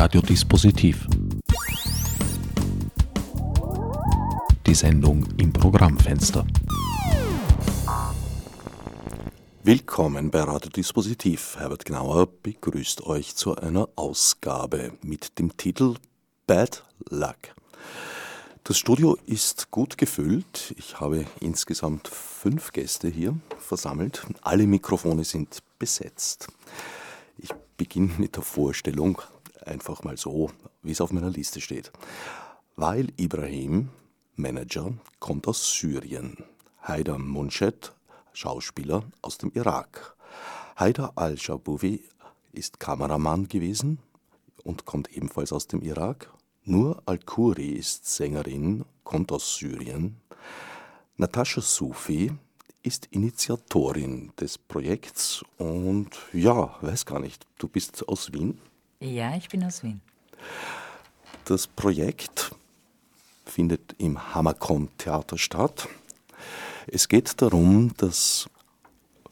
Radiodispositiv. Die Sendung im Programmfenster. Willkommen bei Radiodispositiv. Herbert Gnauer begrüßt euch zu einer Ausgabe mit dem Titel Bad Luck. Das Studio ist gut gefüllt. Ich habe insgesamt fünf Gäste hier versammelt. Alle Mikrofone sind besetzt. Ich beginne mit der Vorstellung, einfach mal so, wie es auf meiner Liste steht. Weil Ibrahim, Manager, kommt aus Syrien. Haider Munshed, Schauspieler aus dem Irak. Haider al-Shabouvi ist Kameramann gewesen und kommt ebenfalls aus dem Irak nur Al-Khoury ist Sängerin, kommt aus Syrien. Natascha Sufi ist Initiatorin des Projekts und ja, weiß gar nicht, du bist aus Wien? Ja, ich bin aus Wien. Das Projekt findet im Hammerkon Theater statt. Es geht darum, dass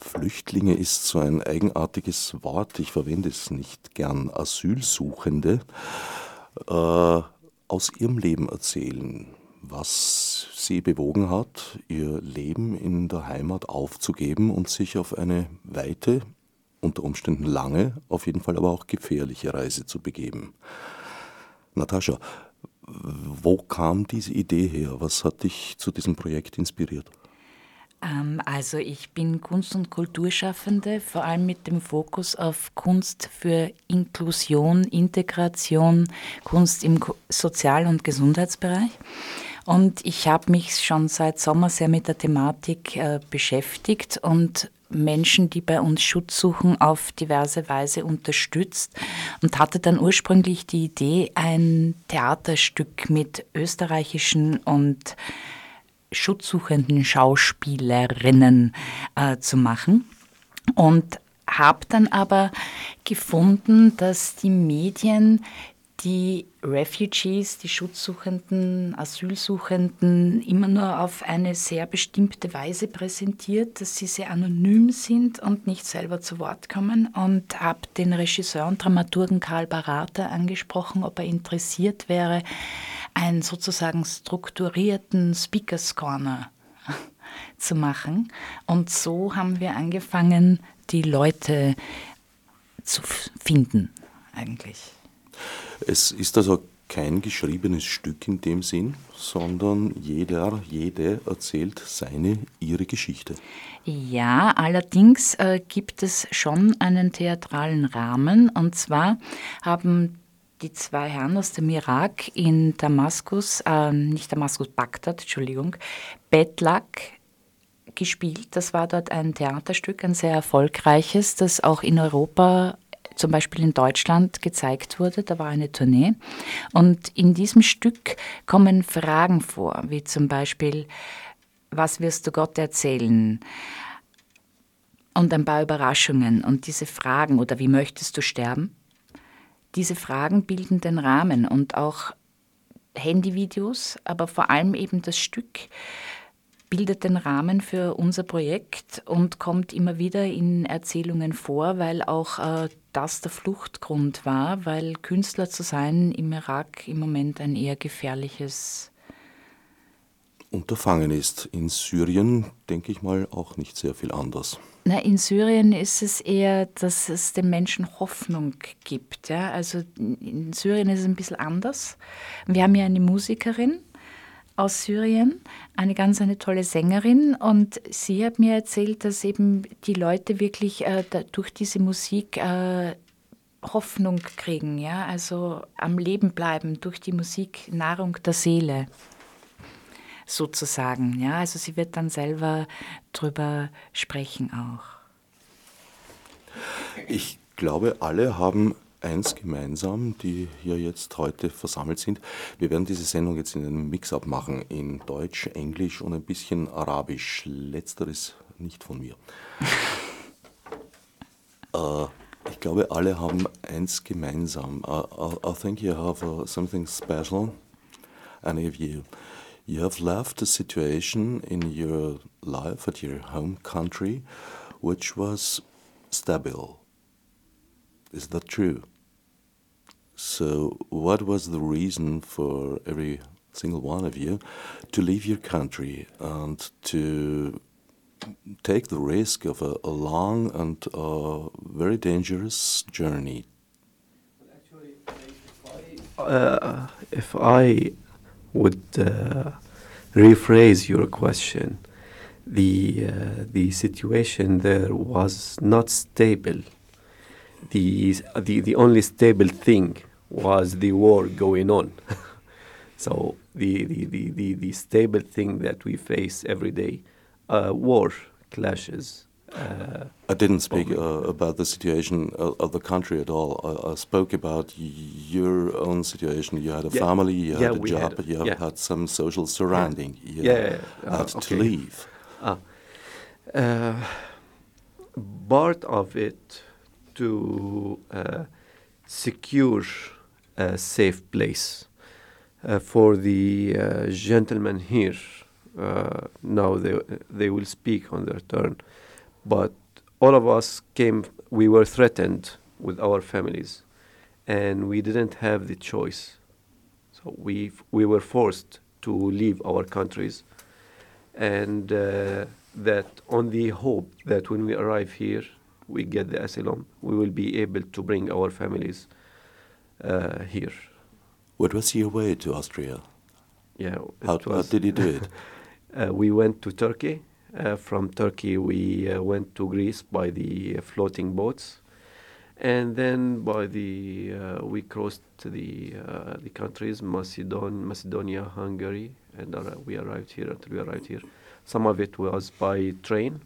Flüchtlinge ist so ein eigenartiges Wort, ich verwende es nicht gern, Asylsuchende äh, aus ihrem Leben erzählen, was sie bewogen hat, ihr Leben in der Heimat aufzugeben und sich auf eine weite, unter Umständen lange, auf jeden Fall aber auch gefährliche Reise zu begeben. Natascha, wo kam diese Idee her? Was hat dich zu diesem Projekt inspiriert? Ähm, also ich bin Kunst- und Kulturschaffende, vor allem mit dem Fokus auf Kunst für Inklusion, Integration, Kunst im Sozial- und Gesundheitsbereich. Und ich habe mich schon seit Sommer sehr mit der Thematik äh, beschäftigt und Menschen, die bei uns Schutz suchen, auf diverse Weise unterstützt und hatte dann ursprünglich die Idee, ein Theaterstück mit österreichischen und schutzsuchenden Schauspielerinnen äh, zu machen. Und habe dann aber gefunden, dass die Medien die Refugees, die Schutzsuchenden, Asylsuchenden immer nur auf eine sehr bestimmte Weise präsentiert, dass sie sehr anonym sind und nicht selber zu Wort kommen. Und habe den Regisseur und Dramaturgen Karl Barata angesprochen, ob er interessiert wäre, einen sozusagen strukturierten Speakers Corner zu machen. Und so haben wir angefangen, die Leute zu finden, eigentlich. Es ist also kein geschriebenes Stück in dem Sinn, sondern jeder, jede erzählt seine, ihre Geschichte. Ja, allerdings äh, gibt es schon einen theatralen Rahmen. Und zwar haben die zwei Herren aus dem Irak in Damaskus, äh, nicht Damaskus, Bagdad, Entschuldigung, Betlak gespielt. Das war dort ein Theaterstück, ein sehr erfolgreiches, das auch in Europa, zum Beispiel in Deutschland, gezeigt wurde. Da war eine Tournee. Und in diesem Stück kommen Fragen vor, wie zum Beispiel, was wirst du Gott erzählen? Und ein paar Überraschungen. Und diese Fragen, oder wie möchtest du sterben? Diese Fragen bilden den Rahmen und auch Handyvideos, aber vor allem eben das Stück bildet den Rahmen für unser Projekt und kommt immer wieder in Erzählungen vor, weil auch äh, das der Fluchtgrund war, weil Künstler zu sein im Irak im Moment ein eher gefährliches Unterfangen ist. In Syrien, denke ich mal, auch nicht sehr viel anders. Na, in Syrien ist es eher, dass es den Menschen Hoffnung gibt. Ja? Also in Syrien ist es ein bisschen anders. Wir haben ja eine Musikerin aus Syrien, eine ganz eine tolle Sängerin und sie hat mir erzählt, dass eben die Leute wirklich äh, durch diese Musik äh, Hoffnung kriegen, ja, also am Leben bleiben durch die Musik, Nahrung der Seele sozusagen. Ja, also sie wird dann selber drüber sprechen auch. Ich glaube, alle haben eins gemeinsam, die hier jetzt heute versammelt sind. Wir werden diese Sendung jetzt in einem Mix-up machen, in Deutsch, Englisch und ein bisschen Arabisch. Letzteres nicht von mir. uh, ich glaube, alle haben eins gemeinsam. Uh, I, I think you have uh, something special, any of you. You have left a situation in your life at your home country which was stable. Is that true? So, what was the reason for every single one of you to leave your country and to take the risk of a, a long and uh, very dangerous journey? Uh, if I would uh, rephrase your question, the uh, the situation there was not stable. The, the the only stable thing was the war going on. so the, the, the, the, the stable thing that we face every day, uh, war clashes. Uh, I didn't speak uh, about the situation of the country at all. I, I, spoke about your own situation. You had a yeah. family, you yeah, had a job, had, you yeah. had some social surrounding. You yeah, had okay. to leave. Ah. Uh, part of it to uh, secure a safe place uh, for the uh, gentlemen here. Now they they will speak on their turn, but all of us came. We were threatened with our families, and we didn't have the choice. So we we were forced to leave our countries, and uh, that on the hope that when we arrive here, we get the asylum, we will be able to bring our families uh, here. What was your way to Austria? Yeah. How, how did you do it? uh, we went to Turkey. Uh, from Turkey, we uh, went to Greece by the floating boats, and then by the uh, we crossed the uh, the countries Macedon, Macedonia, Hungary, and we arrived here until we arrived here. Some of it was by train,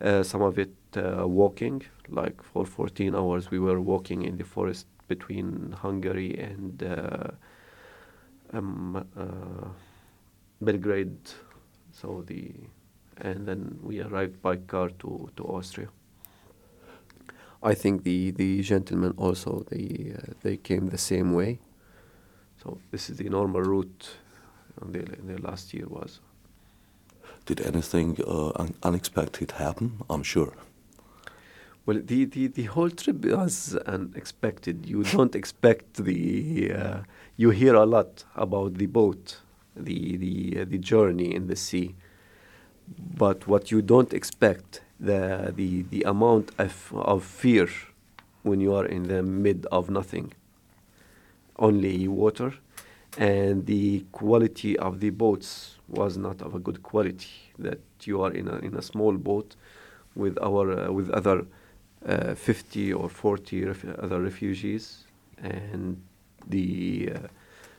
uh, some of it walking. Like for 14 hours, we were walking in the forest between Hungary and uh, um, uh, Belgrade. So the and then we arrived by car to, to Austria. I think the, the gentlemen also they uh, they came the same way. So this is the normal route. The, the last year was. Did anything uh, un unexpected happen? I'm sure. Well, the, the, the whole trip was unexpected. You don't expect the. Uh, you hear a lot about the boat, the the uh, the journey in the sea, but what you don't expect the the the amount of of fear when you are in the mid of nothing. Only water, and the quality of the boats was not of a good quality. That you are in a in a small boat with our uh, with other uh, 50 or 40 ref other refugees, and the uh,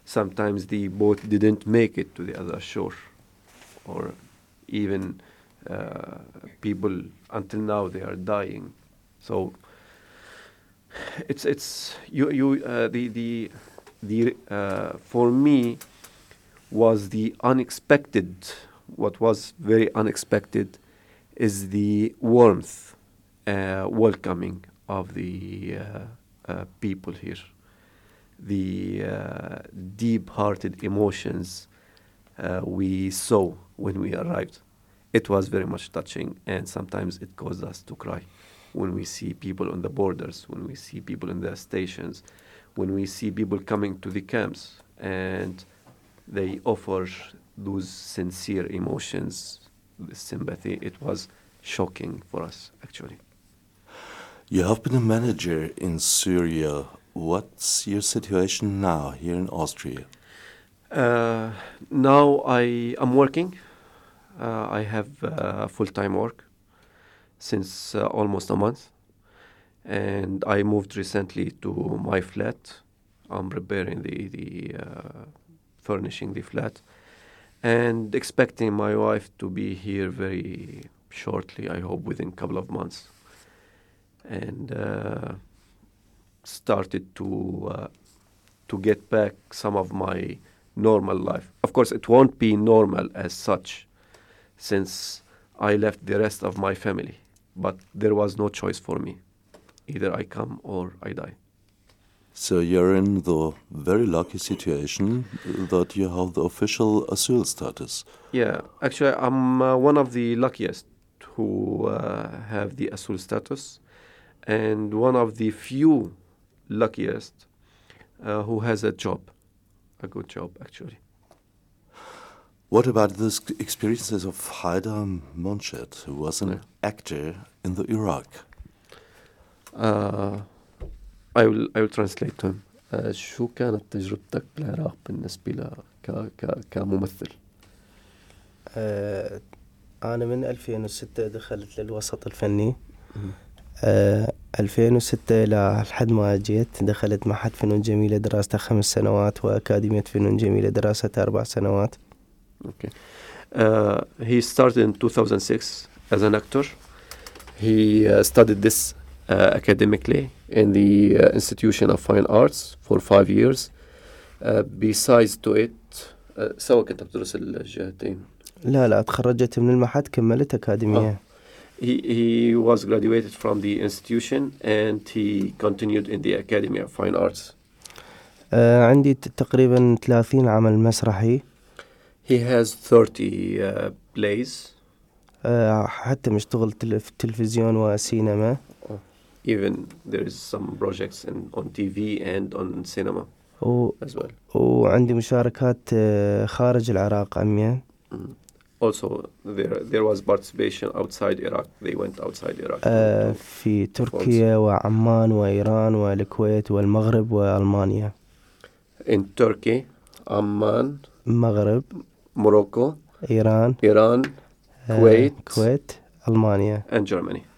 sometimes the boat didn't make it to the other shore, or even uh, people until now they are dying. So it's it's you you uh, the the the uh, for me was the unexpected. What was very unexpected is the warmth uh, welcoming of the uh, uh, people here, the deep-hearted emotions we saw when we arrived. It was very much touching, and sometimes it caused us to cry when we see people on the borders, when we see people in the stations, when we see people coming to the camps, and they offer those sincere emotions, the sympathy. It was shocking for us, actually. You have been a manager in Syria. What's your situation now here in Austria? Uh, now I am working. Uh, I have uh, full-time work since uh, almost a month, and I moved recently to my flat. I'm preparing the the uh, furnishing the flat, and expecting my wife to be here very shortly. I hope within a couple of months and uh, started to uh, to get back some of my normal life. Of course, it won't be normal as such, since I left the rest of my family. But there was no choice for me. Either I come or I die. So you're in the very lucky situation that you have the official asylum status. Yeah, actually, I'm uh, one of the luckiest who uh, have the asylum status and one of the few luckiest uh, who has a job, a good job actually. What about the experiences of Hayder Munshed, who was an Yeah. actor in the Iraq? Uh, I will I will translate to him. Uh, شو كانت تجربتك بالعراق بالنسبة لك ك ك كممثل؟ آه، أنا من 2006 دخلت للوسط الفني آه، 2006 لحد ما جيت دخلت معهد فنون جميلة دراستها خمس سنوات وأكاديمية فنون جميلة دراستها أربع سنوات Okay. Uh, he started in 2006 as an actor. He uh, studied this uh, academically in the uh, Institution of Fine Arts for five years. Uh, besides to it, uh, سوا كنت بتدرس الجهتين. لا لا تخرجت من المعهد كملت أكاديمية He, he was graduated from the institution and he continued in the Academy of Fine Arts. آه، عندي تقريبا 30 عمل مسرحي He has 30 uh, plays, آه، حتى مشتغل في التلفزيون وسينما even there is some projects in, on TV and on cinema و... as well. وعندي مشاركات آه، خارج العراق Mm. Also, there there was participation outside Iraq. They went outside Iraq. آه، في تركيا وعمان وإيران والكويت والمغرب وألمانيا In Turkey, Amman, المغرب Morocco, إيران آه، كويت. كويت ألمانيا and Germany.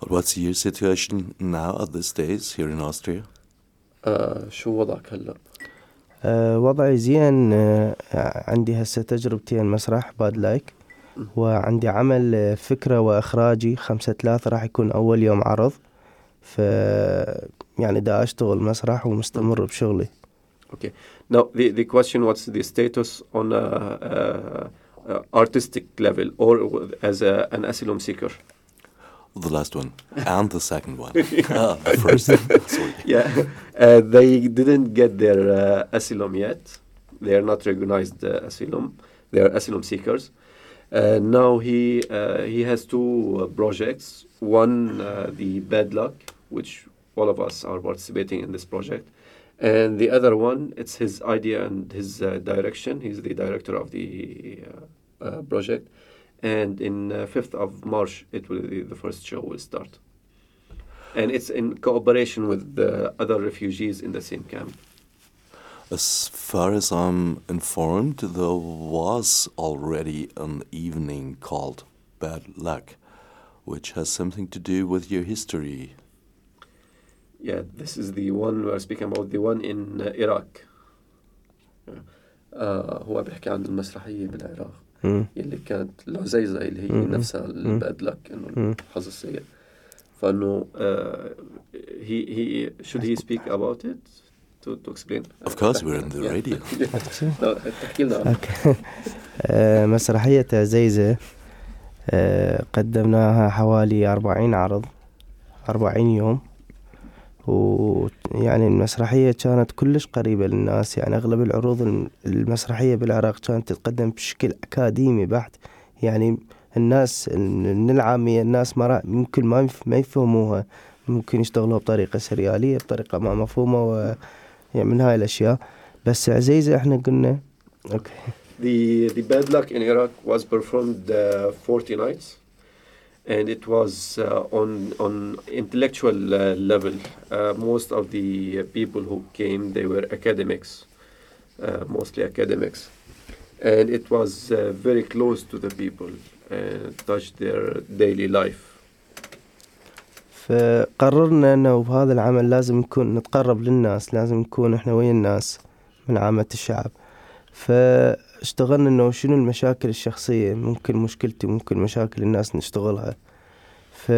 But what's your situation now at these days here in Austria? Uh, شو وضعك هلا؟ آه، وضعي زين آه، عندي هسه تجربتين مسرح باد لايك وعندي عمل آه، فكرة وإخراجي خمسة ثلاثة راح يكون أول يوم عرض ف يعني دا أشتغل مسرح ومستمر بشغلي Okay. Now the, the question: What's the status on a, uh uh artistic level or as a, an asylum seeker? The last one and the second one. ah, the first. Sorry. Yeah, uh, they didn't get their uh, asylum yet. They are not recognized uh, asylum. They are asylum seekers. Uh, now he uh, he has two uh, projects. One, uh, the bad luck, which all of us are participating in this project, and the other one, it's his idea and his uh, direction. He's the director of the uh, uh, project, and in uh, fifth of March, it will the first show will start and it's in cooperation with the other refugees in the same camp. As far as I'm informed, there was already an evening called Bad Luck, which has something to do with your history. Yeah, this is the one we're speaking about, the one in uh, Iraq. آه هو بيحكي عن المسرحية بالعراق مم. اللي كانت العزيزة اللي هي مم. نفسها الباد لك مم. إنه الحظ السيء. فإنه uh, he he should he speak about it to to explain? Of course, we're in the radio. تحكي لنا. آه، مسرحية عزيزة آه، قدمناها حوالي أربعين عرض أربعين يوم. ويعني المسرحية كانت كلش قريبة للناس يعني أغلب العروض الم- المسرحية بالعراق كانت تتقدم بشكل أكاديمي بحت. يعني الناس من العامية الناس ما ممكن ما ما يفهموها. ممكن يشتغلوها بطريقة سريالية بطريقة ما مفهومة و يعني من هاي الأشياء. بس عزيزة إحنا قلنا أوكي. The the bad luck in Iraq was performed uh, 40 nights, and it was uh, on on intellectual uh, level. Uh, most of the people who came they were academics, uh, mostly academics, and it was uh, very close to the people and touched their daily life. فقررنا انه بهذا العمل لازم نكون نتقرب للناس لازم نكون احنا ويا الناس من عامة الشعب فاشتغلنا انه شنو المشاكل الشخصية ممكن مشكلتي ممكن مشاكل الناس نشتغلها ف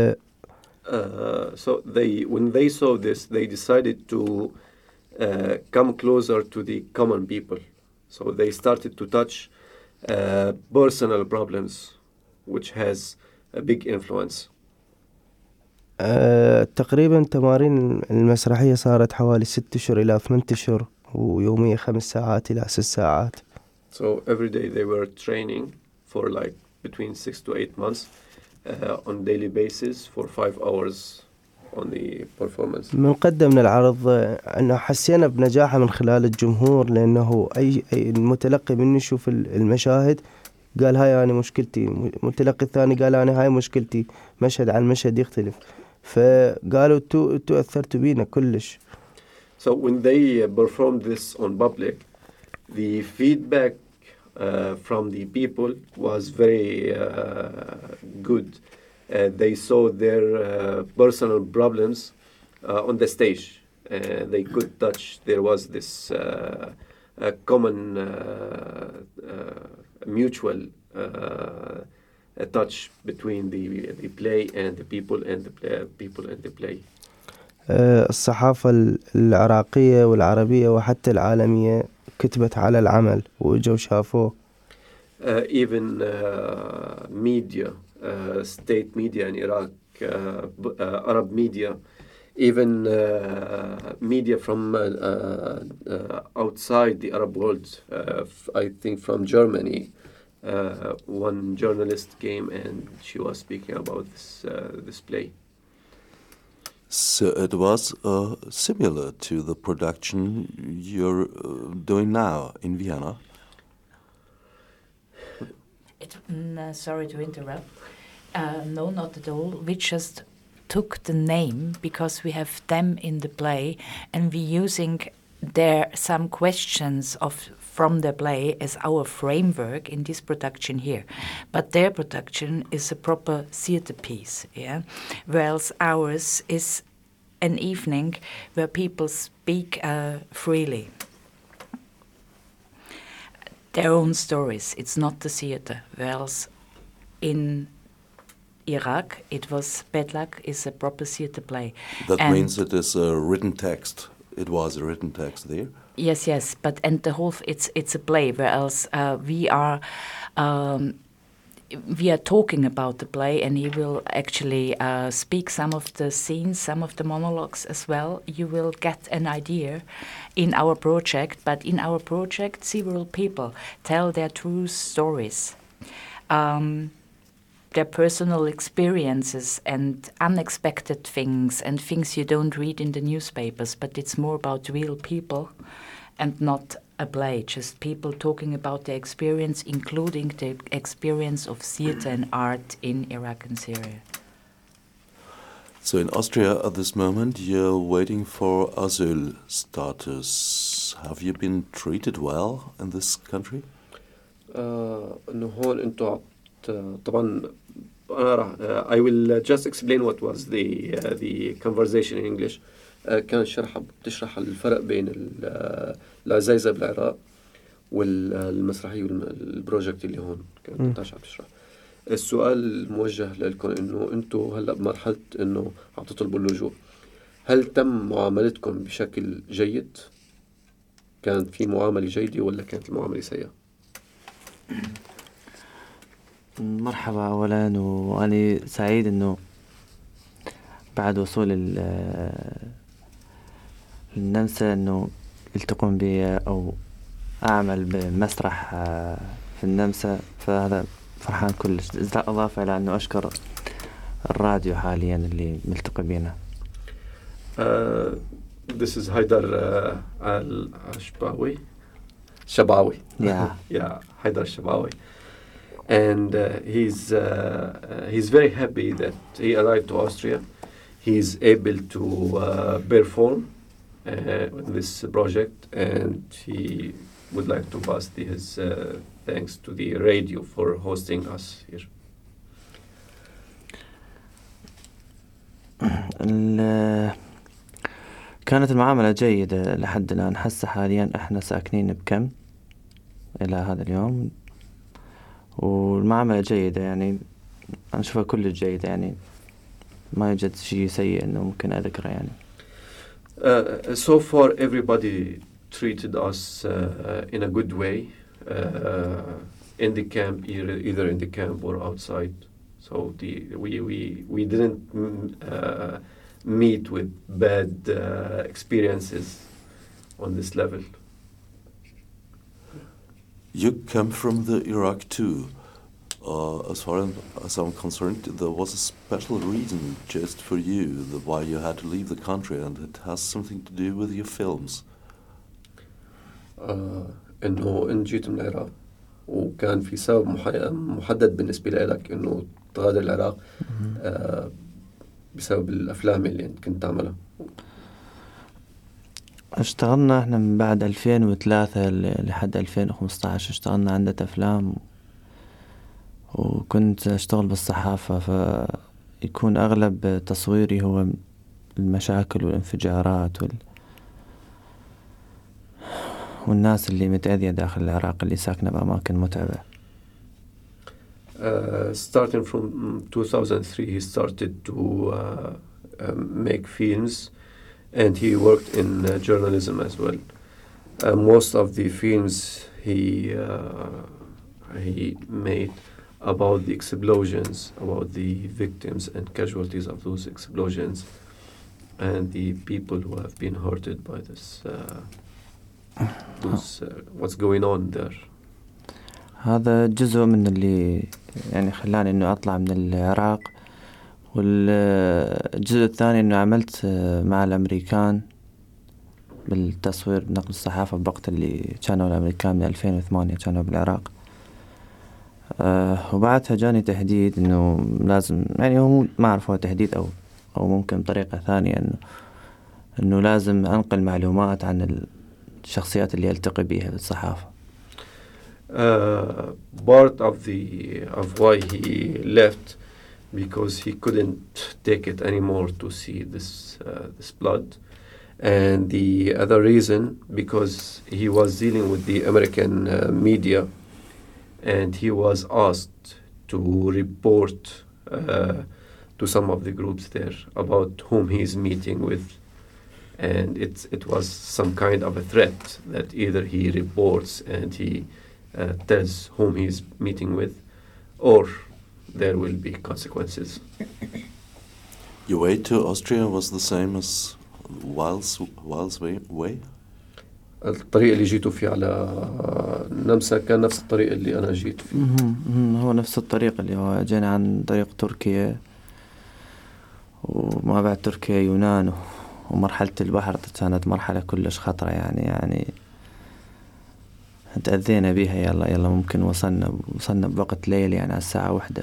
Uh, so they when they saw this, they decided to uh, come closer to the common people. So they started to touch uh, personal problems, which has a big influence. آه تقريبا تمارين المسرحية صارت حوالي ست اشهر إلى ثمانية اشهر ويوميا خمس ساعات إلى ست ساعات. So every day they were training for like between six to eight months uh, on daily basis for five hours on the performance? من قدمنا العرض أنه حسينا بنجاحه من خلال الجمهور لأنه أي, أي المتلقي من يشوف المشاهد قال هاي أنا مشكلتي. المتلقي الثاني قال أنا هاي مشكلتي. مشهد عن مشهد يختلف. فقالوا تو تو أثرتوا بينا كلش. So when they uh, performed this on public, the feedback uh, from the people was very uh, good. Uh, they saw their uh, personal problems uh, on the stage. They could touch. There was this common mutual touch between the the play and the people and the play, people and the play. آه، الصحافة ال- العراقية والعربية وحتى العالمية كتبت على العمل وإجوا شافوه uh, even uh, media, uh, state media in Iraq, uh, uh, Arab media, even uh, media from uh, uh, uh, outside the Arab world, uh, I think from Germany. Uh, one journalist came and she was speaking about this, uh, this play. So it was uh, similar to the production you're uh, doing now in Vienna. It, mm, uh, sorry to interrupt. Uh, no, not at all. We just took the name because we have them in the play, and we're using their some questions of from the play as our framework in this production here. But their production is a proper theatre piece, yeah. Whereas ours is an evening where people speak uh, freely their own stories. It's not the theater. Whereas in Iraq, it was Bedlak is a proper theater play. That And- means it is a written text. It was a written text there. Yes, yes, but and the whole it's it's a play. Whereas uh, we are. Um, we are talking about the play, and he will actually uh, speak some of the scenes, some of the monologues as well. You will get an idea in our project, but in our project, several people tell their true stories. Um, their personal experiences and unexpected things and things you don't read in the newspapers, but it's more about real people and not a play, just people talking about their experience, including the experience of theater and art in Iraq and Syria. So in Austria at this moment, you're waiting for asylum status. Have you been treated well in this country? آه، انه هون انتم عت- طبعا انا راح آه، I will just explain what was the uh, the conversation in English آه، كان شرح بتشرح الفرق بين ال- آه، العزايزة بالعراق والمسرحية والبروجكت اللي هون. كانت عم تشرح السؤال موجه لكم إنه أنتم هلأ بمرحلة إنه عم تطلبوا اللجوء هل تم معاملتكم بشكل جيد؟ كانت في معاملة جيدة ولا كانت المعاملة سيئة؟ مرحبا اولا واني سعيد إنه بعد وصول النمسا انه يلتقون بي أو اعمل بمسرح آه، في النمسا فهذا فرحان كلش اضافه إلى انه اشكر الراديو حاليا اللي ملتقي بينا Uh, this is Haidar uh, Al Ashbawi. Shabawi. Yeah. yeah, Haidar Shabawi. And uh, he's, uh, uh, he's very happy that he arrived to Austria. He's able to uh, perform uh, in this project and he would like to pass his uh, thanks to the radio for hosting us here. كانت المعاملة جيدة لحد الآن. هسه حاليا إحنا ساكنين بكم إلى هذا اليوم. والمعاملة جيدة يعني أنا أشوفها كلش جيدة يعني. ما يوجد شيء سيء إنه ممكن أذكره يعني. Uh, so far, everybody treated us uh, in a good way uh, in the camp, either, either in the camp or outside. So the we we we didn't mm, uh, meet with bad uh, experiences on this level. You come from the Iraq too. Uh, as far as I'm concerned, there was a special reason just for you the, why you had to leave the country, and it has something to do with your films. آه إنه إن جيت من العراق وكان في سبب محدد بالنسبة لك إنه تغادر العراق آه بسبب الأفلام اللي أنت كنت تعملها اشتغلنا إحنا من بعد 2003 ل- لحد 2015 اشتغلنا عدة أفلام وكنت أشتغل بالصحافة فيكون أغلب تصويري هو المشاكل والانفجارات وال... والناس اللي متأذية داخل العراق اللي ساكنة بأماكن متعبة Uh, starting from 2003, he started to uh, um, make films, and he worked in uh, journalism as well. Uh, most of the films he uh, he made about the explosions, about the victims and casualties of those explosions, and the people who have been hurted by this. Uh, those, uh, what's going on there? هذا جزء من اللي يعني خلاني انه اطلع من العراق والجزء الثاني انه عملت مع الامريكان بالتصوير نقل الصحافة بوقت اللي كانوا الامريكان من 2008 كانوا بالعراق أه وبعدها جاني تهديد انه لازم يعني هو ما اعرف هو تهديد أو أو ممكن طريقة ثانية انه انه لازم انقل معلومات عن الشخصيات اللي التقي بيها بالصحافة uh, part of the of why he left because he couldn't take it anymore to see this uh, this blood and the other reason because he was dealing with the American uh, media and he was asked to report uh, to some of the groups there about whom he's meeting with and it, it was some kind of a threat that either he reports and he uh, tells whom he's meeting with, or there will be consequences. Your way to Austria was the same as Wael's, Wael's way, way? الطريق اللي جيتوا فيه على نمسا كان نفس الطريق اللي أنا جيت فيه. هو نفس الطريق اللي هو جينا عن طريق تركيا وما بعد تركيا يونان ومرحلة البحر كانت مرحلة كلش خطرة يعني يعني تأذينا بيها. يلا يلا ممكن وصلنا وصلنا بوقت ليل يعني على الساعة واحدة.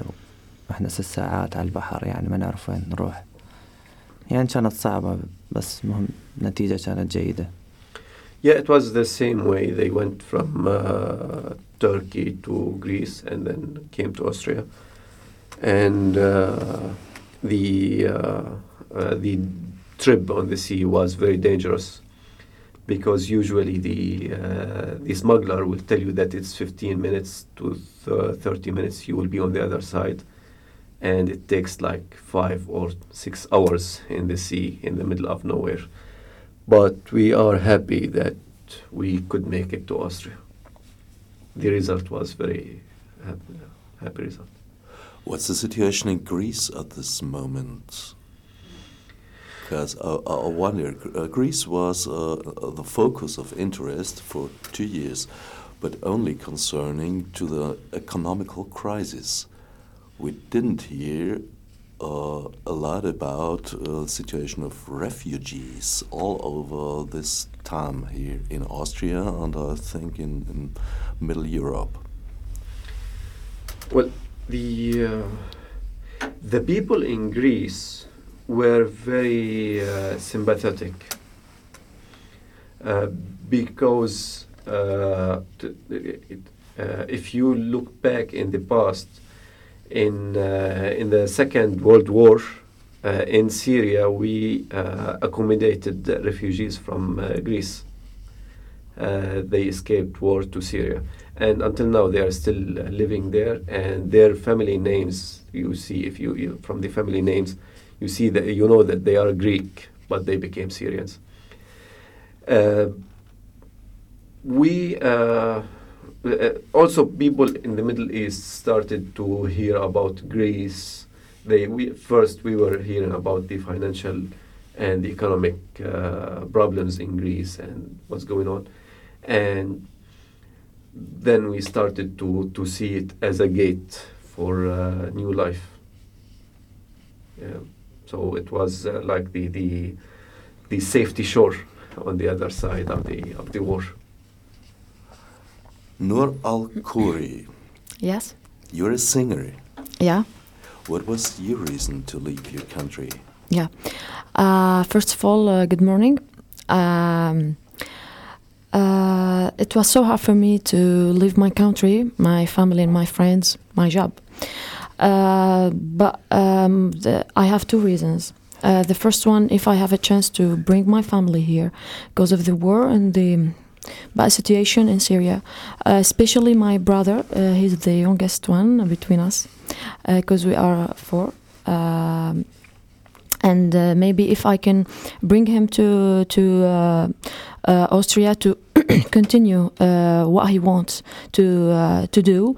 وإحنا ست ساعات على البحر يعني ما نعرف وين نروح. يعني كانت صعبة بس مهم النتيجة كانت جيدة. Yeah, it was the same way. They went from uh, Turkey to Greece and then came to Austria. And uh, the uh, uh, the trip on the sea was very dangerous because usually the uh, the smuggler will tell you that it's 15 minutes to th- 30 minutes you will be on the other side and it takes like 5 or 6 hours in the sea in the middle of nowhere but we are happy that we could make it to Austria. The result was very happy, happy result. What's the situation in Greece at this moment? Because uh, I wonder, uh, Greece was uh, the focus of interest for two years, but only concerning to the economical crisis. We didn't hear uh, a lot about uh, the situation of refugees all over this time here in Austria and I think in, in Middle Europe. Well, the uh, the people in Greece were very uh, sympathetic uh, because uh, it, if you look back in the past, in uh, in the Second World War. Uh, in Syria, we uh, accommodated refugees from Greece. They escaped war to Syria, and until now they are still living there. And their family names, you see, if you, you from the family names, you see that you know that they are Greek, but they became Syrians. Uh, we uh, also people in the Middle East started to hear about Greece. They we first we were hearing about the financial and economic uh, problems in Greece and what's going on, and then we started to to see it as a gate for uh, new life. Yeah. So it was uh, like the, the the safety shore on the other side of the of the war. Noor Al Khoury, Yes. you're a singer. Yeah. What was your reason to leave your country? Yeah. Uh, first of all, uh, good morning. Um, uh, it was so hard for me to leave my country, my family, and my friends, my job. Uh, but um, the, I have two reasons. Uh, the first one, if I have a chance to bring my family here because of the war and the bad situation in Syria, uh, especially my brother, uh, he's the youngest one between us because we are four. Um, and uh, maybe if I can bring him to to uh, uh, Austria to continue uh, what he wants to uh, to do,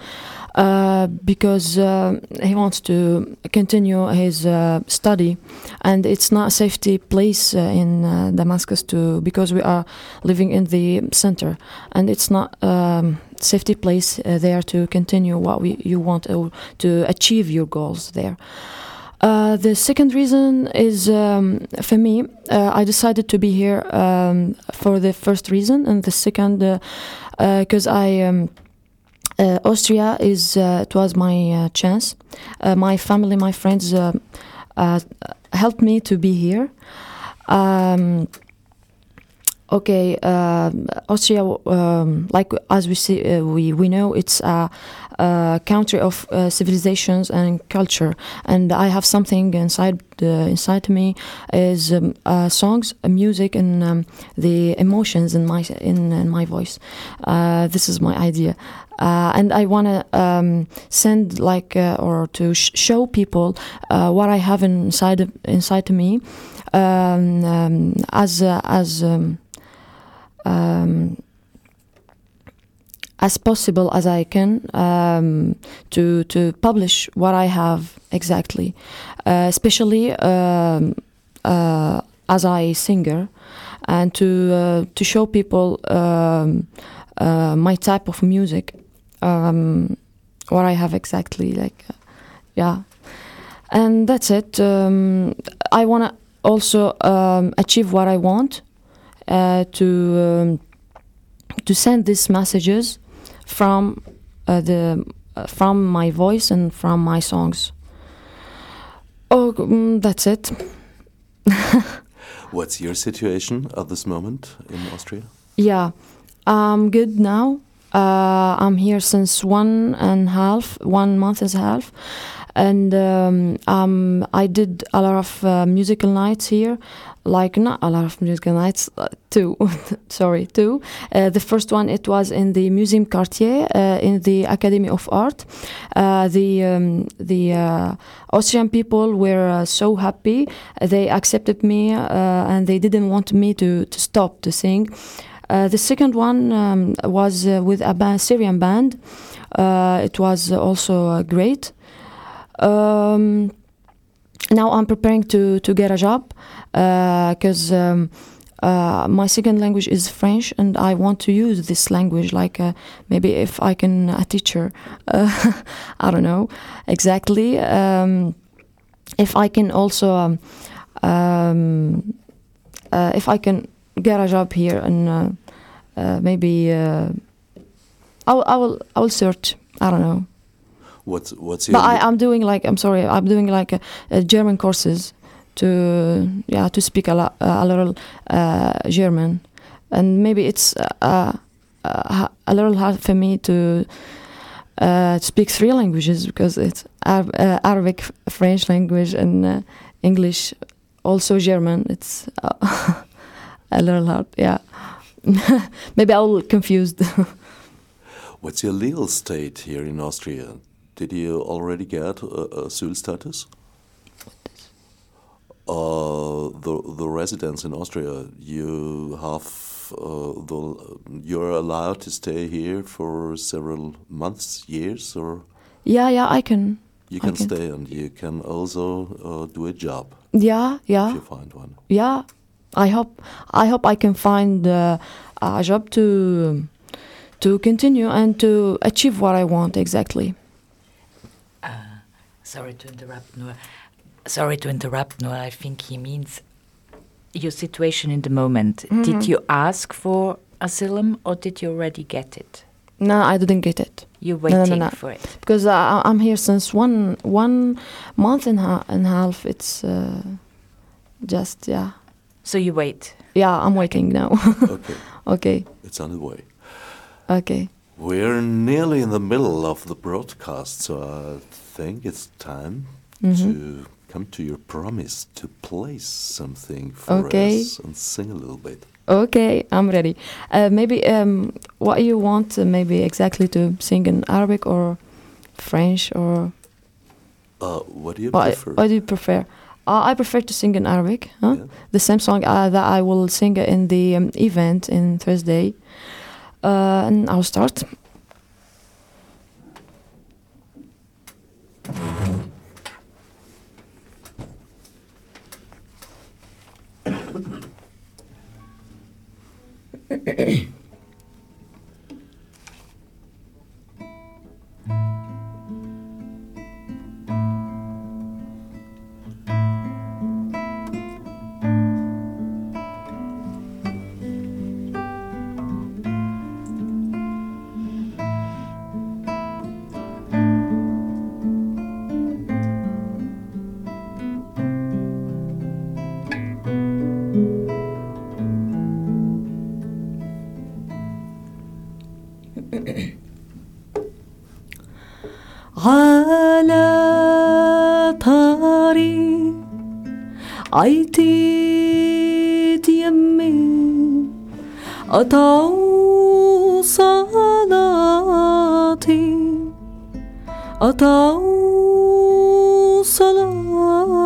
uh, because uh, he wants to continue his uh, study, and it's not a safety place uh, in uh, Damascus to because we are living in the center, and it's not um, safety place uh, there to continue what we you want to achieve your goals there. Uh, the second reason is um, for me, uh, I decided to be here um, for the first reason, and the second, because I. Um, uh, Austria is uh, it was my uh, chance. Uh, my family, my friends uh, uh, helped me to be here. Um, okay, um Austria, um, like as we see, uh, we we know it's a, a country of uh, civilizations and culture, and I have something inside uh, inside me is um, uh, songs, uh, music, and um, the emotions in my in, in my voice. Uh, this is my idea. And I want to um, send like or to sh- show people what I have inside inside me as as um, as possible as I can um, to to publish what I have exactly, uh, especially um, uh, as I singer, and to uh, to show people um, uh, my type of music, um, what I have exactly like, uh, yeah, and that's it. Um, I want to also um, achieve what I want to um, to send these messages from uh, the uh, from my voice and from my songs. Oh, mm, that's it. What's your situation at this moment in Austria? Yeah, I'm good now. Uh, I'm here since one and a half, one month and a half, and um, um, I did a lot of uh, musical nights here. Like not a lot of musical nights, uh, two. sorry, two. Uh, the first one it was in the Museum Quartier uh, in the Academy of Art. Uh, the um, the uh, Austrian people were so happy. They accepted me and they didn't want me to to stop to sing. The second one um, was with a band, Syrian band. It was also great. Um, now I'm preparing to, to get a job because um, uh, my second language is French and I want to use this language. Like uh, maybe if I can a teacher, uh, I don't know exactly. Um, if I can also, um, um, uh, if I can get a job here and uh, uh, maybe uh, I will I will search. I don't know. What's what's your But I, I'm doing like I'm sorry, I'm doing like a, a German courses to yeah to speak a lot a little uh, German, and maybe it's uh, uh, a little hard for me to uh, speak three languages because it's Arab, uh, Arabic, French language, and uh, English, also German. It's uh, a little hard, yeah. maybe I will confused. What's your legal state here in Austria? Did you already get uh, asylum status? Uh, the the residents in Austria, you have uh, the you're allowed to stay here for several months, years, or yeah, yeah, I can. you can can. stay and you can also uh, do a job Yeah, yeah. if you find one. yeah i hope i hope i can find uh, a job to to continue and to achieve what i want exactly Sorry to interrupt, Noor. Sorry to interrupt, Noor. I think he means your situation in the moment. Mm-hmm. Did you ask for asylum or did you already get it? No, I didn't get it You're No, no, no, waiting no. for it. because I, I'm here since one one month and, ha- and half. It's uh, just yeah, So you wait. yeah. I'm waiting now. Okay, okay, it's on the way. okay. We're nearly in the middle of the broadcast, so I think it's time Mm-hmm. to come to your promise to play something for Okay. us and sing a little bit. Okay, I'm ready. Uh, maybe um, what you want? Uh, maybe exactly to sing in Arabic or French or Uh, what do you what, prefer? what do you prefer? Uh, I prefer to sing in Arabic. Huh? Yeah. The same song uh, that I will sing in the um, event in Thursday. And I'll start. قطعوا صلاتي قطعوا صلاتي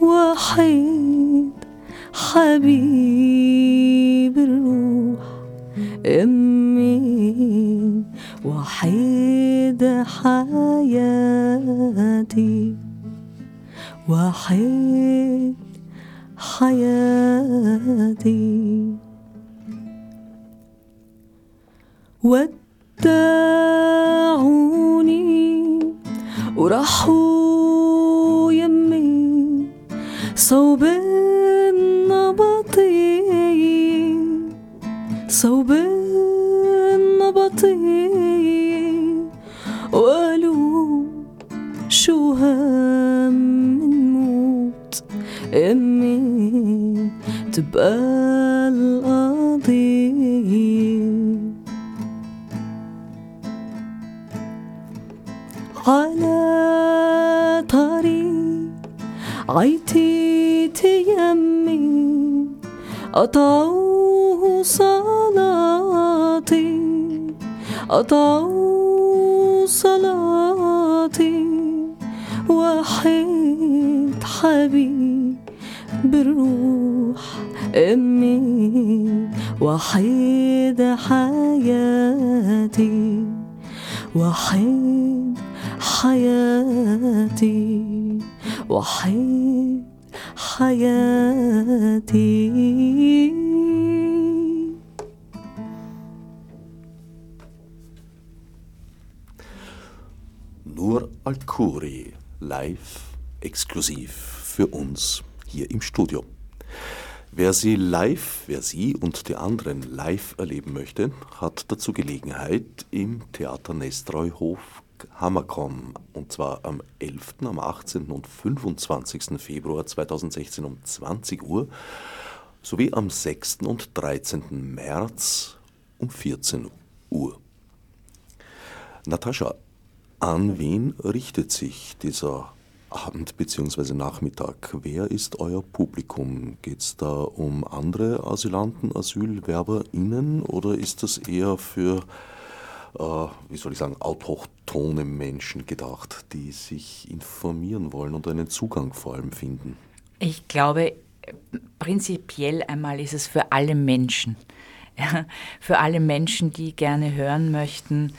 وحيد حبيب الروح أمي وحيد حياتي وحيد حياتي. ودعوني وراحوا يمي صوب النبطي صوب النبطي وقالوا شو هم تبقى القضية على طريق عيتي تيمي قطعوا صلاتي قطعوا صلاتي وحيد حبيب بالروح. أمي وحيد حياتي وحيد حياتي وحيد حياتي Nur Al-Khoury, live, exklusiv für uns hier im Studio. Wer sie live, wer sie und die anderen live erleben möchte, hat dazu Gelegenheit im Theater Nestreuhof Hammerkomm und zwar am 11., am 18. und 25. Februar 2016 um 20 Uhr sowie am 6. und 13. März um 14 Uhr. Natascha, an wen richtet sich dieser Abend bzw. Nachmittag? Wer ist euer Publikum? Geht es da um andere Asylanten, AsylwerberInnen oder ist das eher für, äh, wie soll ich sagen, autochtone Menschen gedacht, die sich informieren wollen und einen Zugang vor allem finden? Ich glaube, prinzipiell einmal ist es für alle Menschen. Für alle Menschen, die gerne hören möchten,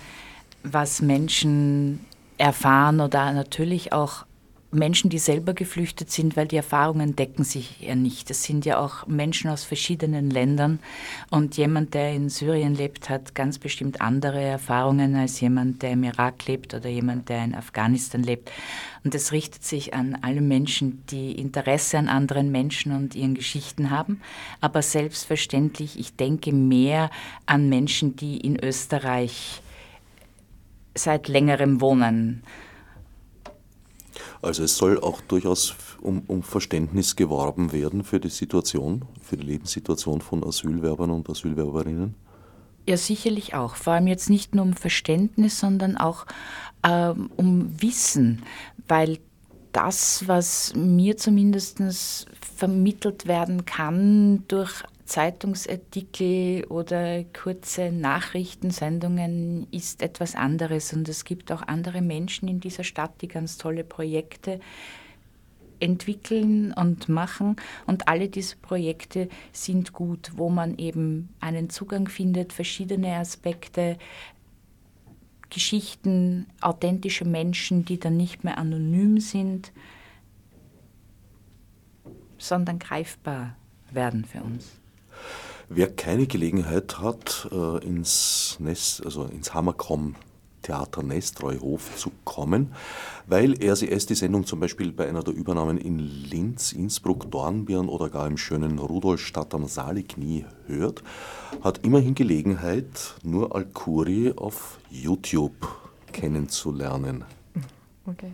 was Menschen erfahren oder natürlich auch Menschen, die selber geflüchtet sind, weil die Erfahrungen decken sich ja nicht. Das sind ja auch Menschen aus verschiedenen Ländern und jemand, der in Syrien lebt, hat ganz bestimmt andere Erfahrungen als jemand, der im Irak lebt oder jemand, der in Afghanistan lebt. Und es richtet sich an alle Menschen, die Interesse an anderen Menschen und ihren Geschichten haben. Aber selbstverständlich, ich denke mehr an Menschen, die in Österreich seit längerem wohnen also es soll auch durchaus um, um, Verständnis geworben werden für die Situation, für die Lebenssituation von Asylwerbern und Asylwerberinnen? Ja, sicherlich auch. Vor allem jetzt nicht nur um Verständnis, sondern auch ähm, um Wissen, weil das, was mir zumindest vermittelt werden kann durch Zeitungsartikel oder kurze Nachrichtensendungen ist etwas anderes. Und es gibt auch andere Menschen in dieser Stadt, die ganz tolle Projekte entwickeln und machen. Und alle diese Projekte sind gut, wo man eben einen Zugang findet, verschiedene Aspekte, Geschichten, authentische Menschen, die dann nicht mehr anonym sind, sondern greifbar werden für uns. Wer keine Gelegenheit hat, äh, ins Nest, also ins Hammerkomm Theater Nestreuhof zu kommen, weil RCS die Sendung zum Beispiel bei einer der Übernahmen in Linz, Innsbruck, Dornbirn oder gar im schönen Rudolstadt am Saaliknie hört, hat immerhin Gelegenheit, nur Alkuri auf YouTube kennenzulernen. Okay.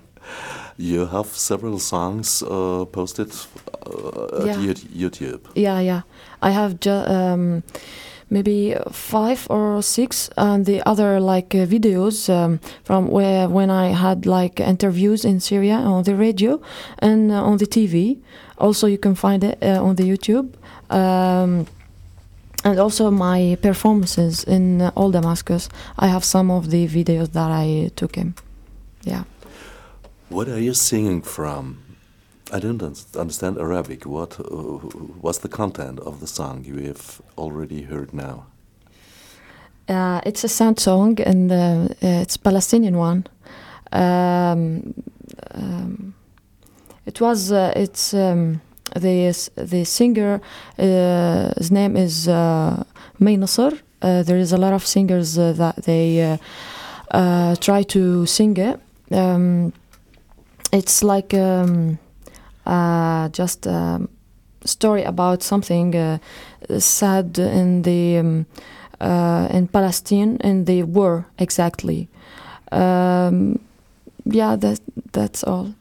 You have several songs uh, posted uh, yeah. at YouTube. Yeah, yeah. I have just um, maybe five or six, and the other like uh, videos um, from where when I had like interviews in Syria on the radio and uh, on the TV. Also, you can find it uh, on the YouTube. Um, and also my performances in uh, Old Damascus. I have some of the videos that I took him. Yeah. What are you singing from? I don't understand Arabic. What uh, what's the content of the song you have already heard now? Uh, it's a sad song, and uh, it's Palestinian one. Um, um, it was uh, it's um, the the singer. Uh, his name is uh. Uh, there is a lot of singers that they try to sing it. Um, it's like um, uh, just a story about something uh, sad in the um, uh, in Palestine in the war exactly. Um, yeah, that that's all.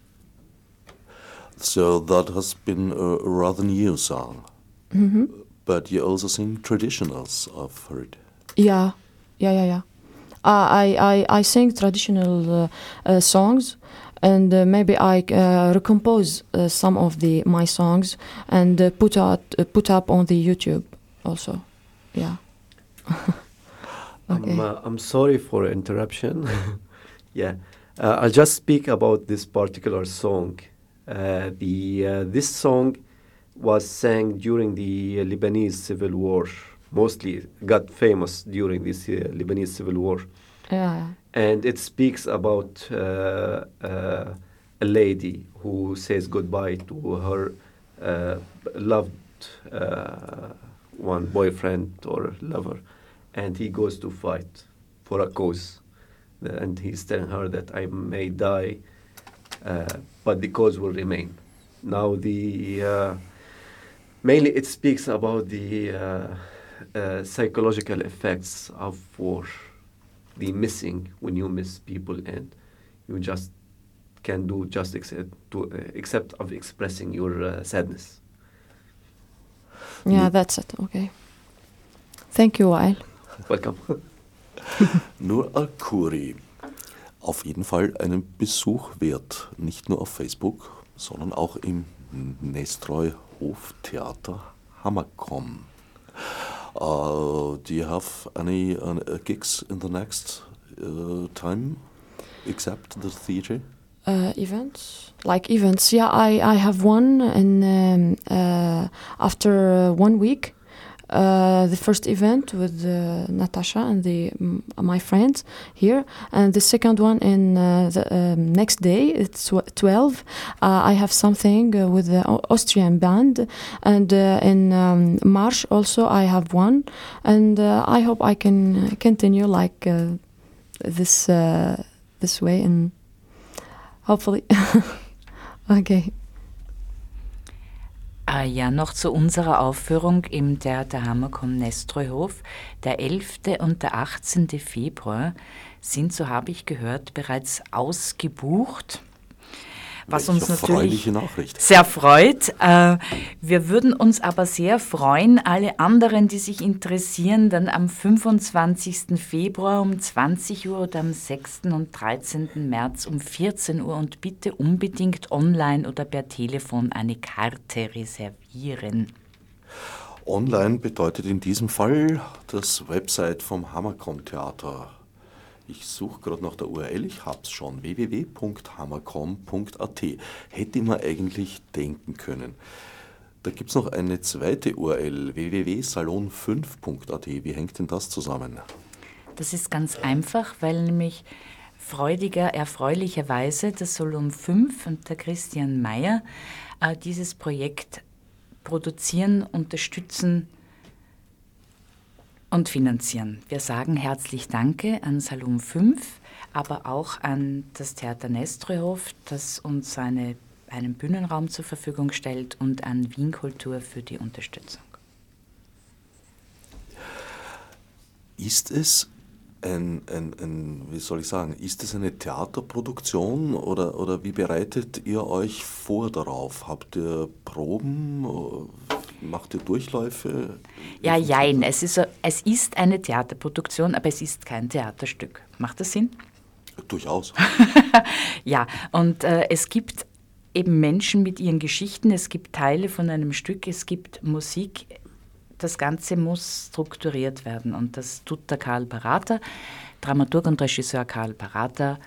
So that has been a rather new song. Mm -hmm. But you also sing traditionals, I've heard. Yeah, yeah, yeah, yeah. Uh, I, I, I sing traditional uh, uh, songs, and uh, maybe I uh, recompose uh, some of the my songs and uh, put out uh, put up on the YouTube also. Yeah. okay. I'm, uh, I'm sorry for interruption. yeah, I'll just speak about this particular song. the this song was sang during the Lebanese civil war. Mostly got famous during this Lebanese civil war. Yeah and it speaks about uh, uh, a lady who says goodbye to her uh, loved uh, one boyfriend or lover, and he goes to fight for a cause, and he's telling her that I may die, uh, but the cause will remain. Now the uh, mainly it speaks about the psychological effects of war the missing when you miss people and you just can do just except to uh, except of expressing your uh, sadness. Yeah, that's it. Okay. Thank you, Wael. Welcome. nur Al-Kuri. Auf jeden Fall einen Besuch wert. Nicht nur auf Facebook, sondern auch im Nestreu Hoftheater Hammerkomm. Uh, do you have any uh, gigs in the next uh, time, except the theatre? Uh, events? Like events? Yeah i i have one and um, uh, after uh, one week uh, the first event with uh, Natascha and the mm, my friends here, and the second one in uh, the um, next day. It's tw- twelve. Uh, I have something uh, with the Au- Austrian band, and in um, March also I have one, and I hope I can continue like this this way and hopefully. okay. Ah, ja, noch zu unserer Aufführung im Theater Hammerkom Nestroyhof. Der 11. und der 18. Februar sind, so habe ich gehört, bereits ausgebucht. Was Welche uns natürlich Nachricht. sehr freut. Äh, Wir würden uns aber sehr freuen, alle anderen, die sich interessieren, dann am 25. Februar um 20 Uhr oder am 6. und 13. März um 14 Uhr und bitte unbedingt online oder per Telefon eine Karte reservieren. Online bedeutet in diesem Fall das Website vom Hammerkom Theater. Ich suche gerade nach der URL, ich hab's schon, www.hammerkom.at. Hätte man eigentlich denken können. Da gibt es noch eine zweite URL, www.salon5.at. Wie hängt denn das zusammen? Das ist ganz einfach, weil nämlich freudiger, erfreulicherweise der Solum 5 und der Christian Mayer äh, dieses Projekt produzieren, unterstützen und finanzieren. Wir sagen herzlich Danke an Salum 5, aber auch an das Theater Nestroyhof, das uns eine, einen Bühnenraum zur Verfügung stellt und an Wien Kultur für die Unterstützung. Ist es ein, ein, ein, wie soll ich sagen, ist es eine Theaterproduktion oder, oder wie bereitet ihr euch vor darauf? Habt ihr Proben? Macht ihr Durchläufe? Ja, jein. Es ist, es ist eine Theaterproduktion, aber es ist kein Theaterstück. Macht das Sinn? Durchaus. Ja, und äh, es gibt eben Menschen mit ihren Geschichten, es gibt Teile von einem Stück, es gibt Musik. Das Ganze muss strukturiert werden und das tut der Karl Barata, Dramaturg und Regisseur Karl Barata,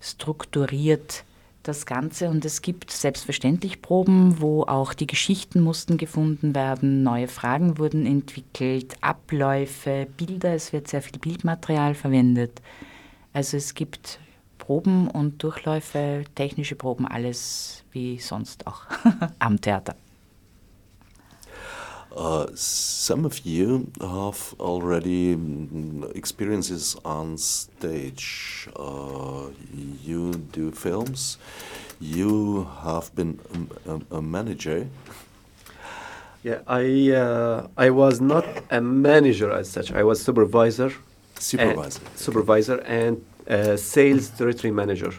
strukturiert das Ganze und es gibt selbstverständlich Proben, wo auch die Geschichten mussten gefunden werden, neue Fragen wurden entwickelt, Abläufe, Bilder, es wird sehr viel Bildmaterial verwendet. Also es gibt Proben und Durchläufe, technische Proben, alles wie sonst auch am Theater. Uh, some of you have already mm, experiences on stage. Uh, you do films. You have been a, a, a manager. Yeah, I uh, I was not a manager as such. I was supervisor, Supervisor. and, supervisor, and uh, sales territory manager.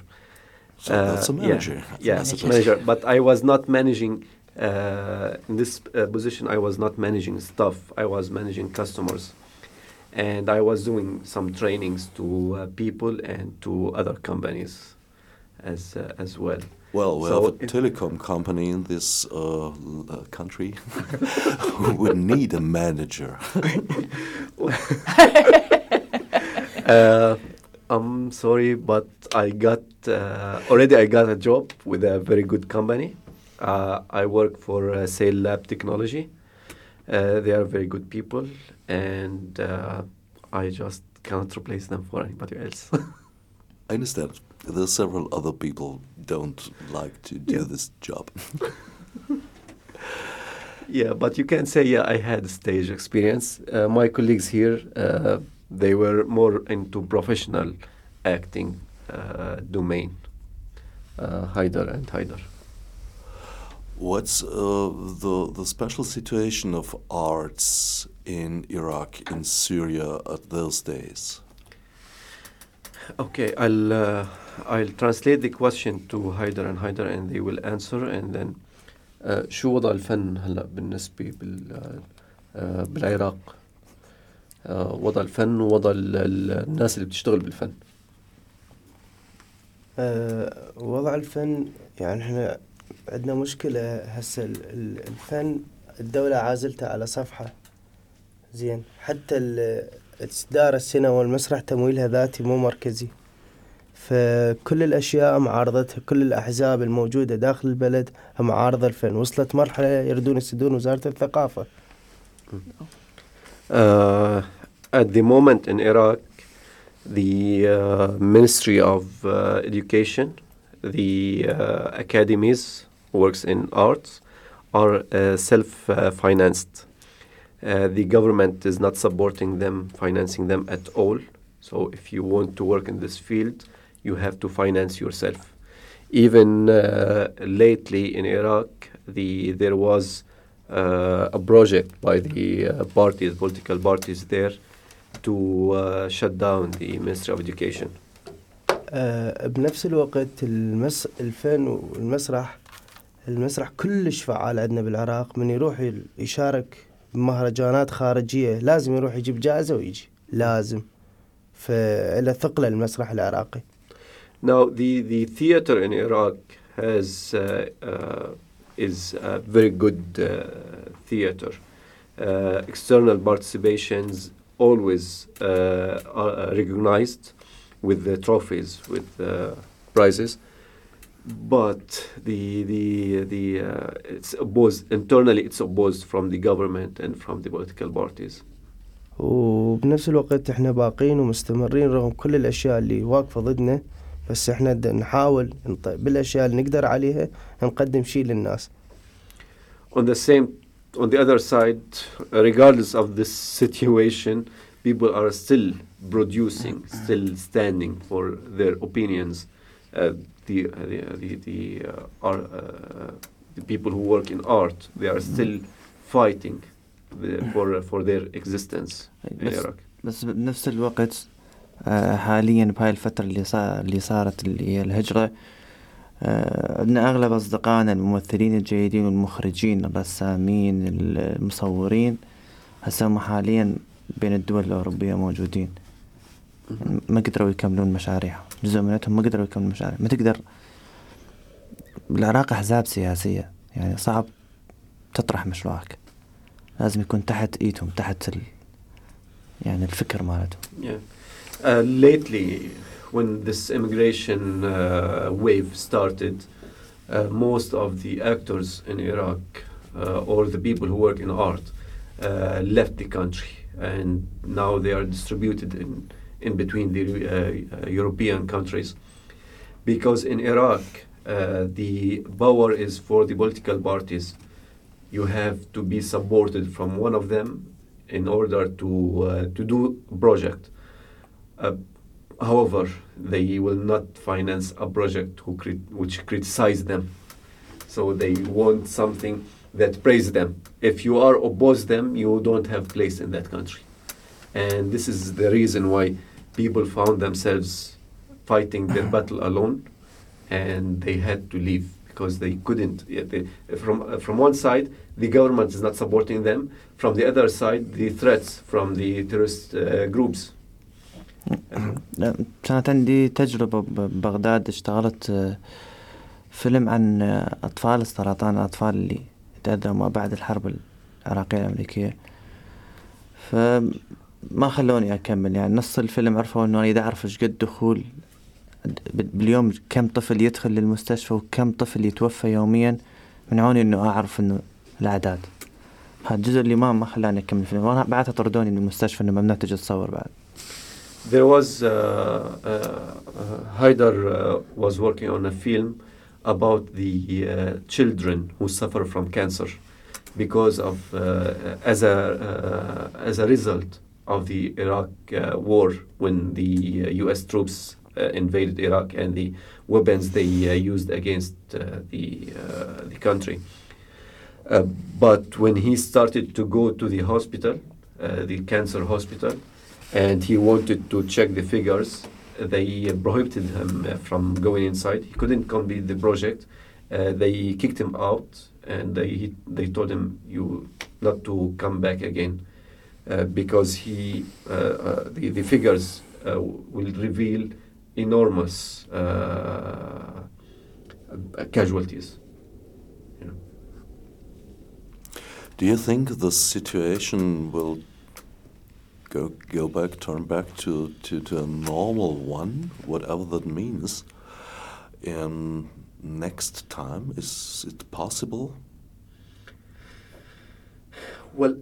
So Uh, that's a manager. Yeah, That's a manager. But I was not managing. Uh, in this uh, position, I was not managing stuff, I was managing customers, and I was doing some trainings to uh, people and to other companies, as uh, as well. Well, we So have a telecom company in this uh, uh, country who would need a manager. Uh, I'm sorry, but I got uh, already. I got a job with a very good company. Uh, I work for uh, Sale Lab Technology. Uh, they are very good people, and uh, I just cannot replace them for anybody else. I understand. There are several other people don't like to do Yeah. this job. yeah, but you can say yeah, I had stage experience. Uh, my colleagues here, uh, they were more into professional acting uh, domain. Uh, Hayder and Hayder. What's uh, the the special situation of arts in Iraq, in Syria at those days? Okay, I'll uh, I'll translate the question to Haider and Haider and they will answer and then uh, شو وضع الفن هلا بالنسبة بال uh, بالعراق uh, وضع الفن ووضع ال- ال- الناس اللي بتشتغل بالفن آه، وضع الفن يعني إحنا عندنا مشكلة هسه ال- ال- الفن الدولة عازلته على صفحة. زين. حتى ال- إصدار السينما والمسرح تمويلها ذاتي مو مركزي. فكل الأشياء معارضتها كل الأحزاب الموجودة داخل البلد معارضة الفن. وصلت مرحلة يردون يسدون وزارة الثقافة. Uh, at the moment in Iraq, the uh, Ministry of uh, Education, the uh, academies works in arts, are uh, self-financed. Uh, the government is not supporting them, financing them at all. So if you want to work in this field, you have to finance yourself. Even uh, lately in Iraq, the there was uh, a project by the uh, parties, political parties there, to shut down the Ministry of Education. آه، بنفس الوقت المس... الفن والمسرح المسرح كلش فعال عندنا بالعراق من يروح يشارك بمهرجانات خارجية لازم يروح يجيب جائزة ويجي لازم. فإلى ثقله المسرح العراقي. Now, the, the theater in Iraq has uh, uh, is a very good uh, theater. Uh, external participations always uh, are recognized. with the trophies, with uh, prizes. But the the the uh, it's opposed internally. It's opposed from the government and from the political parties. وبنفس الوقت احنا باقين ومستمرين رغم كل الاشياء اللي واقفة ضدنا بس احنا د- نحاول نط- بالاشياء اللي نقدر عليها نقدم شيء للناس on the same on the other side regardless of this situation people are still producing still standing for their opinions uh, the, the, the, the, uh, are, uh, the people who work in art they are still fighting the, for, for their existence in Iraq. بس بنفس الوقت آه، حاليا بهاي الفترة اللي صار اللي صارت اللي هي الهجرة آه، عندنا أغلب أصدقائنا الممثلين الجيدين والمخرجين الرسامين المصورين هسه حاليا بين الدول الأوروبية موجودين. ما قدروا يكملون مشاريعهم جزء منهم ما قدروا يكملون مشاريع ما تقدر بالعراق أحزاب سياسية يعني صعب تطرح مشروعك لازم يكون تحت ايدهم تحت ال... يعني الفكر مالتهم Yeah. Uh, lately, when this immigration uh, wave started, uh, most of the actors in Iraq uh, or the people who work in art uh, left the country, and now they are distributed in in between the uh, uh, European countries. Because in Iraq, uh, the power is for the political parties. You have to be supported from one of them in order to to do project. However, they will not finance a project who crit- which criticize them. So they want something that praise them. If you are oppose them, you don't have place in that country. And this is the reason why people found themselves fighting their battle alone, and they had to leave because they couldn't. yeah, they- From uh, from one side, the government is not supporting them. From the other side, the threats from the terrorist uh, groups. لا، كانت عندي تجربة ب- ببغداد اشتغلت آه، فيلم عن آه، أطفال السرطان الأطفال اللي تأذوا ما بعد الحرب العراقية الأمريكية فما خلوني أكمل يعني نص الفيلم عرفوا أنه أنا إذا أعرف إيش قد دخول باليوم كم طفل يدخل للمستشفى وكم طفل يتوفى يوميا منعوني أنه أعرف أنه الأعداد. هذا الجزء اللي ما ما خلاني أكمل الفيلم وأنا بعدها طردوني من المستشفى أنه ممنوع تجي تصور بعد. There was uh, uh, uh, Haidar uh, was working on a film about the uh, children who suffer from cancer because of uh, as a uh, as a result of the Iraq uh, war when the uh, U.S. troops uh, invaded Iraq and the weapons they uh, used against uh, the uh, the country. Uh, but when he started to go to the hospital, uh, the cancer hospital, and he wanted to check the figures, they prohibited him uh, from going inside. He couldn't complete the project. Uh, they kicked him out, and they he, they told him you not to come back again uh, because he uh, uh, the the figures uh, will reveal enormous uh, casualties. You know. Do you think the situation will go go back, turn back to, to, to a normal one, whatever that means, in next time? Is it possible? Well,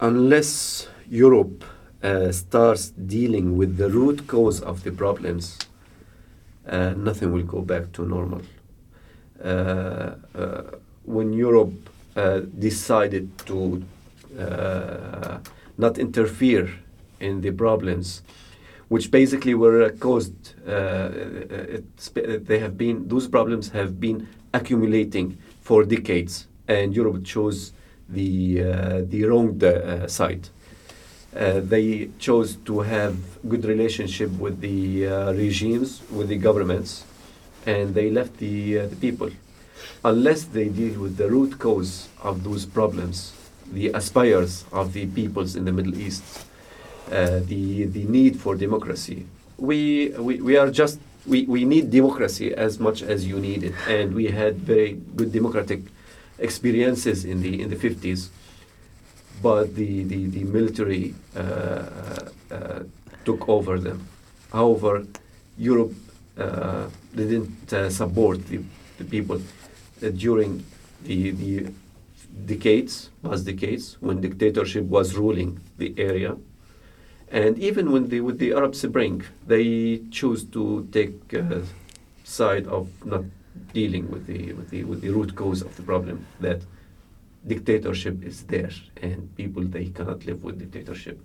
unless Europe uh, starts dealing with the root cause of the problems, uh, nothing will go back to normal. Uh, uh, when Europe uh, decided to uh, not interfere in the problems, which basically were caused, they have been those problems have been accumulating for decades, and Europe chose the uh, the wrong uh, side. Uh, they chose to have good relationship with the uh, regimes, with the governments, and they left the, uh, the people. Unless they deal with the root cause of those problems, the aspires of the peoples in the Middle East, uh, the, the need for democracy. We, we, we are just, we, we need democracy as much as you need it, and we had very good democratic experiences in the, in the 50s but the, the, the military uh, uh, took over them. However, Europe uh, didn't uh, support the, the people uh, during the, the decades, past decades, when dictatorship was ruling the area. And even when the, with the Arab Spring, they chose to take uh, side of not dealing with the, with, the, with the root cause of the problem that dictatorship is there and people they cannot live with dictatorship.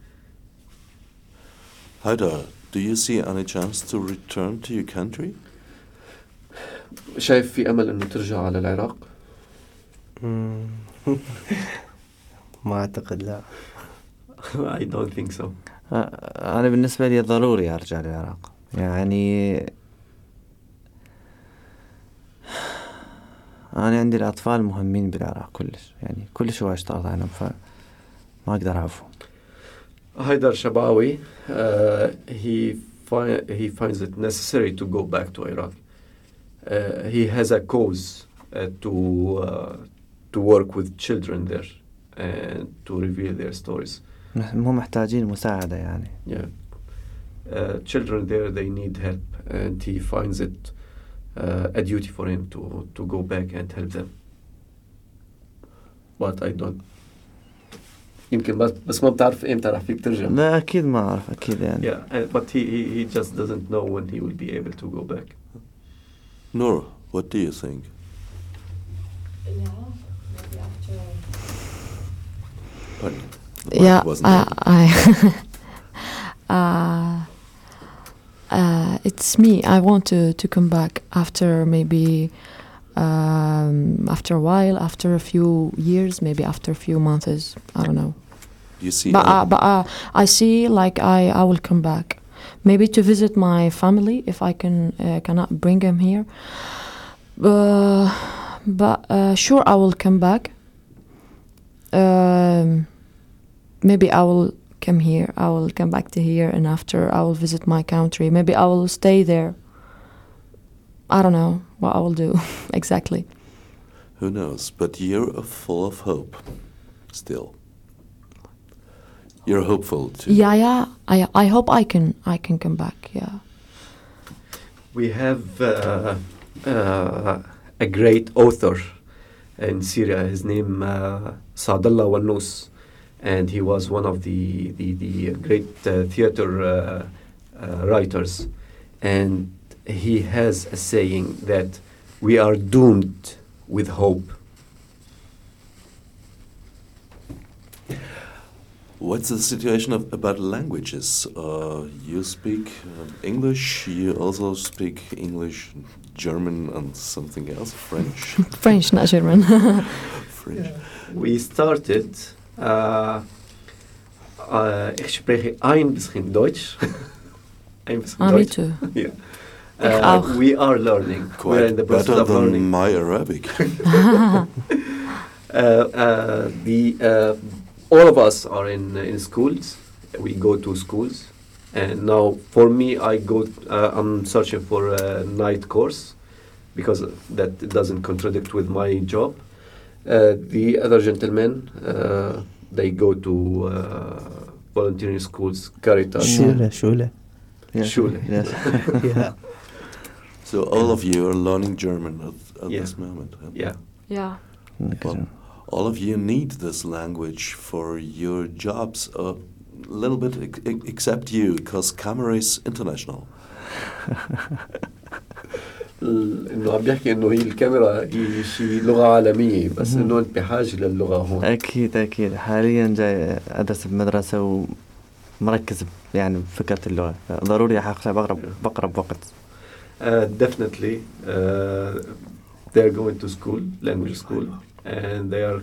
Haidar, do you see any chance to return to your country? شايف في امل انه ترجع على العراق؟ ما أعتقد لا I don't think so. آه، أنا بالنسبة لي ضروري أرجع للعراق يعني أنا عندي الأطفال مهمين بالعراق كلش يعني كلش هو اشتغلت عنهم فما أقدر أعرفهم Haidar Shabawi, uh, he, fi- he finds it necessary to go back to Iraq. Uh, he has a cause uh, to, uh, to work with children there and to reveal their stories. مو محتاجين مساعدة يعني Yeah. Uh, children there, they need help, and he finds it uh, a duty for him to, to go back and help them. But I don't. يمكن بس بس ما بتعرف امتى راح فيك ترجع. لا أكيد ما أعرف أكيد يعني Yeah, uh, but he, he, he just doesn't know when he will be able to go back. Noor, what do you think? Pardon? The mic yeah, wasn't I, on. I uh, uh, it's me. I want to, to come back after maybe um, after a while, after a few years, maybe after a few months. I don't know. You see, but uh, but uh, I see like I, I will come back, maybe to visit my family if I can uh, cannot bring them here. Uh, but uh, sure I will come back. Um, maybe I will come here. I will come back to here, and after I will visit my country. Maybe I will stay there. I don't know what I will do exactly. who knows? But you're full of hope, still. You're hopeful too. Yeah, yeah. I I hope I can I can come back. Yeah. We have uh, uh, a great author in Syria. His name uh, Saadallah Wannous, and he was one of the the, the great uh, theater uh, uh, writers. And he has a saying that we are doomed with hope. What's the situation of, about languages? Uh, you speak uh, English. You also speak English, German, and something else. French. French, not German. French. We started. Uh, uh, ich spreche ein bisschen Deutsch. ein bisschen ah, me too. Yeah. Ich Uh, we are learning. We're in the process better of than learning. my Arabic. Uh, uh, the uh, all of us are in in schools. We go to schools, and now for me, I go. Uh, I'm searching for a night course because that doesn't contradict with my job. Uh, the other gentlemen, uh, they go to uh, volunteering schools, Caritas. Schule, Schule. Yeah. Schule. Yes. yeah. So all of you are learning German at, at yeah. this moment. Huh? Yeah. Yeah. Well, all of you need this language for your jobs a little bit, except you, because Camera is international. انه عم بيحكي انه هي الكاميرا هي شيء لغه عالميه بس انه انت بحاجه للغه هون أكيد أكيد حاليا جاي أدرس بمدرسة ومركز يعني بفكرة اللغة ضروري أحقق بقرب بقرب وقت Uh, definitely, uh, they're going to school, language school, and they are.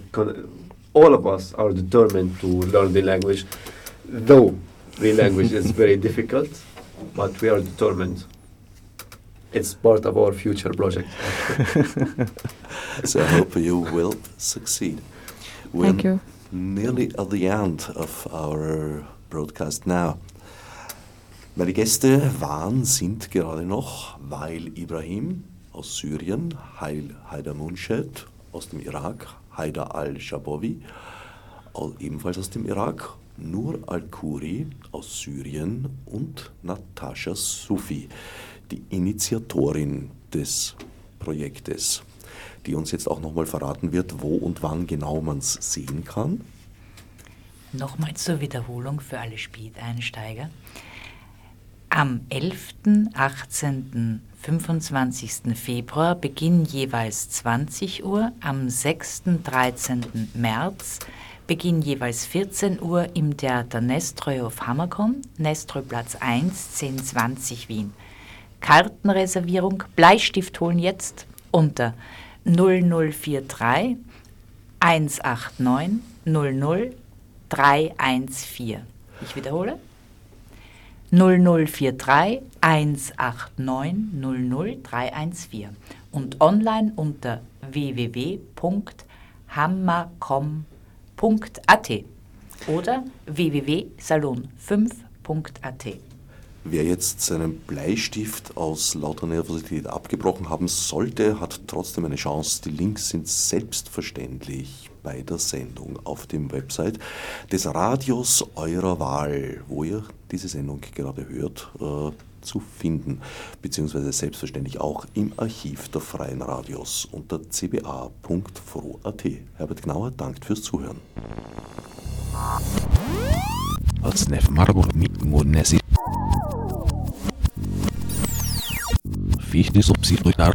All of us are determined to learn the language, though the language is very difficult, but we are determined. It's part of our future project. So I hope you will succeed. We're Thank you. nearly at the end of our broadcast now. Meine Gäste waren, sind gerade noch Wail Ibrahim aus Syrien, Hail Haider Munshed aus dem Irak, Haider al-Shabawi ebenfalls aus dem Irak, Nur al-Khoury aus Syrien und Natascha Sufi, die Initiatorin des Projektes, die uns jetzt auch nochmal verraten wird, wo und wann genau man es sehen kann. Nochmal zur Wiederholung für alle Speed-Einsteiger. Am 11., 18., 25. Februar Beginn jeweils 20 Uhr, am 6., 13. März Beginn jeweils 14 Uhr im Theater Nestroy auf Hammerkorn, Nestroy Platz 1, 1020 Wien. Kartenreservierung, Bleistift holen jetzt unter 0043 189 00 314. Ich wiederhole. 0043 189 00 314 und online unter www.hammercom.at oder www.salon5.at. Wer jetzt seinen Bleistift aus lauter Nervosität abgebrochen haben sollte, hat trotzdem eine Chance. Die Links sind selbstverständlich bei der Sendung auf dem Website des Radios eurer Wahl, wo ihr diese Sendung gerade hört, äh, zu finden, beziehungsweise selbstverständlich auch im Archiv der Freien Radios unter cba.fro.at. Herbert Gnauer dankt fürs Zuhören. Odsnev Margur Fisch des obsidruinar.